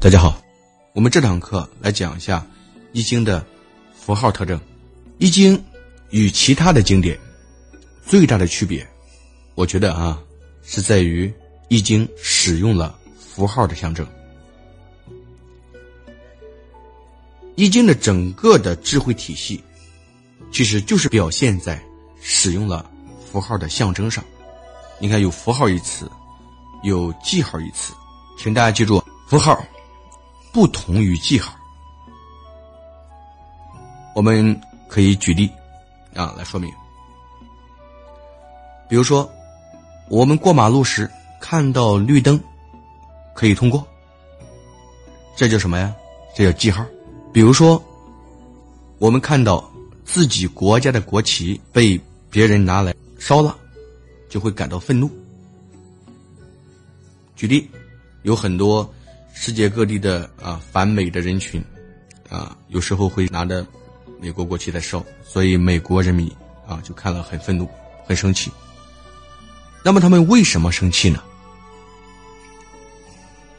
大家好，我们这堂课来讲一下《易经》的符号特征。《易经》与其他的经典最大的区别，我觉得啊，是在于《易经》使用了符号的象征。《易经》的整个的智慧体系，其实就是表现在使用了符号的象征上。你看，有符号一词，有记号一词，请大家记住符号。不同于记号，我们可以举例啊来说明。比如说，我们过马路时看到绿灯，可以通过，这叫什么呀？这叫记号。比如说，我们看到自己国家的国旗被别人拿来烧了，就会感到愤怒。举例，有很多。世界各地的啊反美的人群，啊有时候会拿着美国国旗在烧，所以美国人民啊就看了很愤怒，很生气。那么他们为什么生气呢？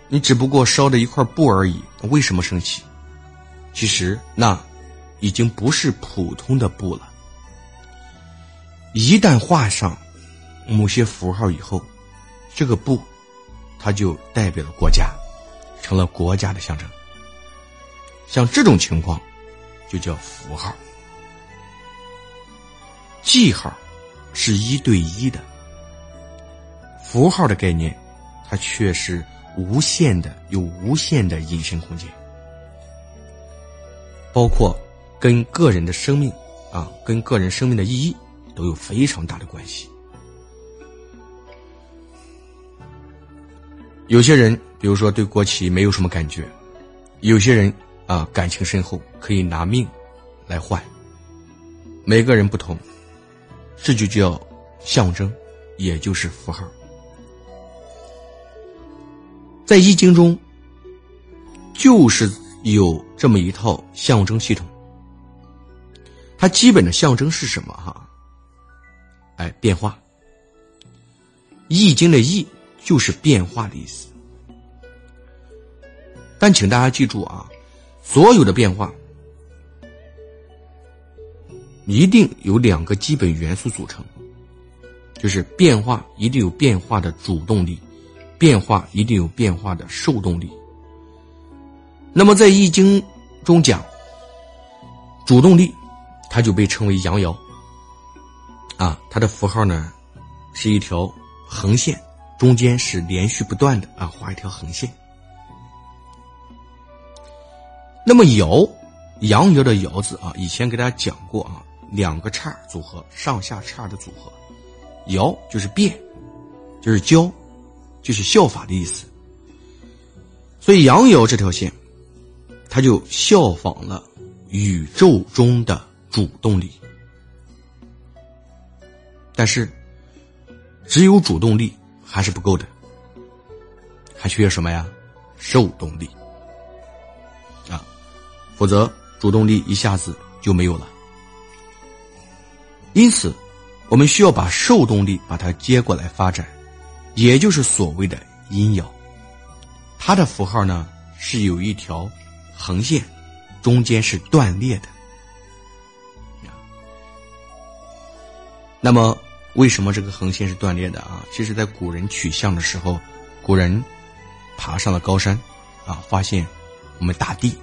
你只不过烧的一块布而已，为什么生气？其实那已经不是普通的布了。一旦画上某些符号以后，这个布它就代表了国家。成了国家的象征，像这种情况，就叫符号。记号是一对一的，符号的概念，它却是无限的，有无限的隐身空间，包括跟个人的生命啊，跟个人生命的意义都有非常大的关系。有些人。比如说，对国旗没有什么感觉，有些人啊感情深厚，可以拿命来换。每个人不同，这就叫象征，也就是符号。在易经中，就是有这么一套象征系统。它基本的象征是什么？哈，哎，变化。易经的易就是变化的意思。但请大家记住啊，所有的变化一定有两个基本元素组成，就是变化一定有变化的主动力，变化一定有变化的受动力。那么在《易经》中讲，主动力它就被称为阳爻，啊，它的符号呢是一条横线，中间是连续不断的啊，画一条横线。那么爻，阳爻的爻字啊，以前给大家讲过啊，两个叉组合，上下叉的组合，爻就是变，就是教，就是效法的意思。所以阳爻这条线，它就效仿了宇宙中的主动力。但是，只有主动力还是不够的，还缺什么呀？受动力。否则，主动力一下子就没有了。因此，我们需要把受动力把它接过来发展，也就是所谓的阴爻。它的符号呢是有一条横线，中间是断裂的。那么，为什么这个横线是断裂的啊？其实，在古人取象的时候，古人爬上了高山，啊，发现我们大地。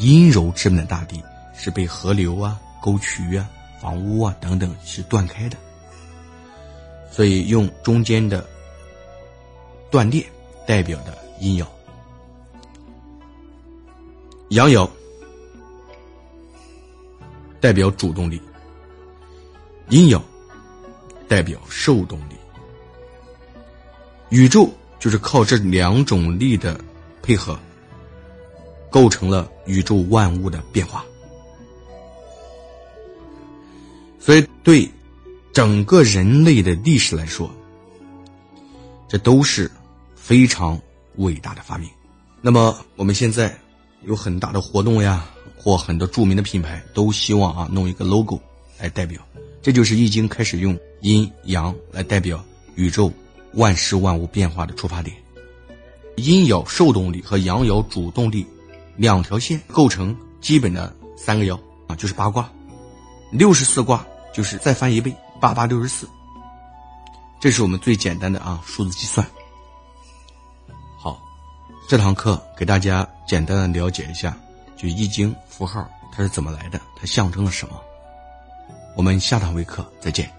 阴柔之美的大地是被河流啊、沟渠啊、房屋啊等等是断开的，所以用中间的断裂代表的阴爻，阳爻代表主动力，阴爻代表受动力。宇宙就是靠这两种力的配合。构成了宇宙万物的变化，所以对整个人类的历史来说，这都是非常伟大的发明。那么我们现在有很大的活动呀，或很多著名的品牌都希望啊弄一个 logo 来代表，这就是易经开始用阴阳来代表宇宙万事万物变化的出发点。阴爻受动力和阳爻主动力两条线构成基本的三个爻啊，就是八卦。六十四卦就是再翻一倍，八八六十四。这是我们最简单的啊数字计算。好，这堂课给大家简单的了解一下，就易经符号它是怎么来的，它象征了什么。我们下堂微课再见。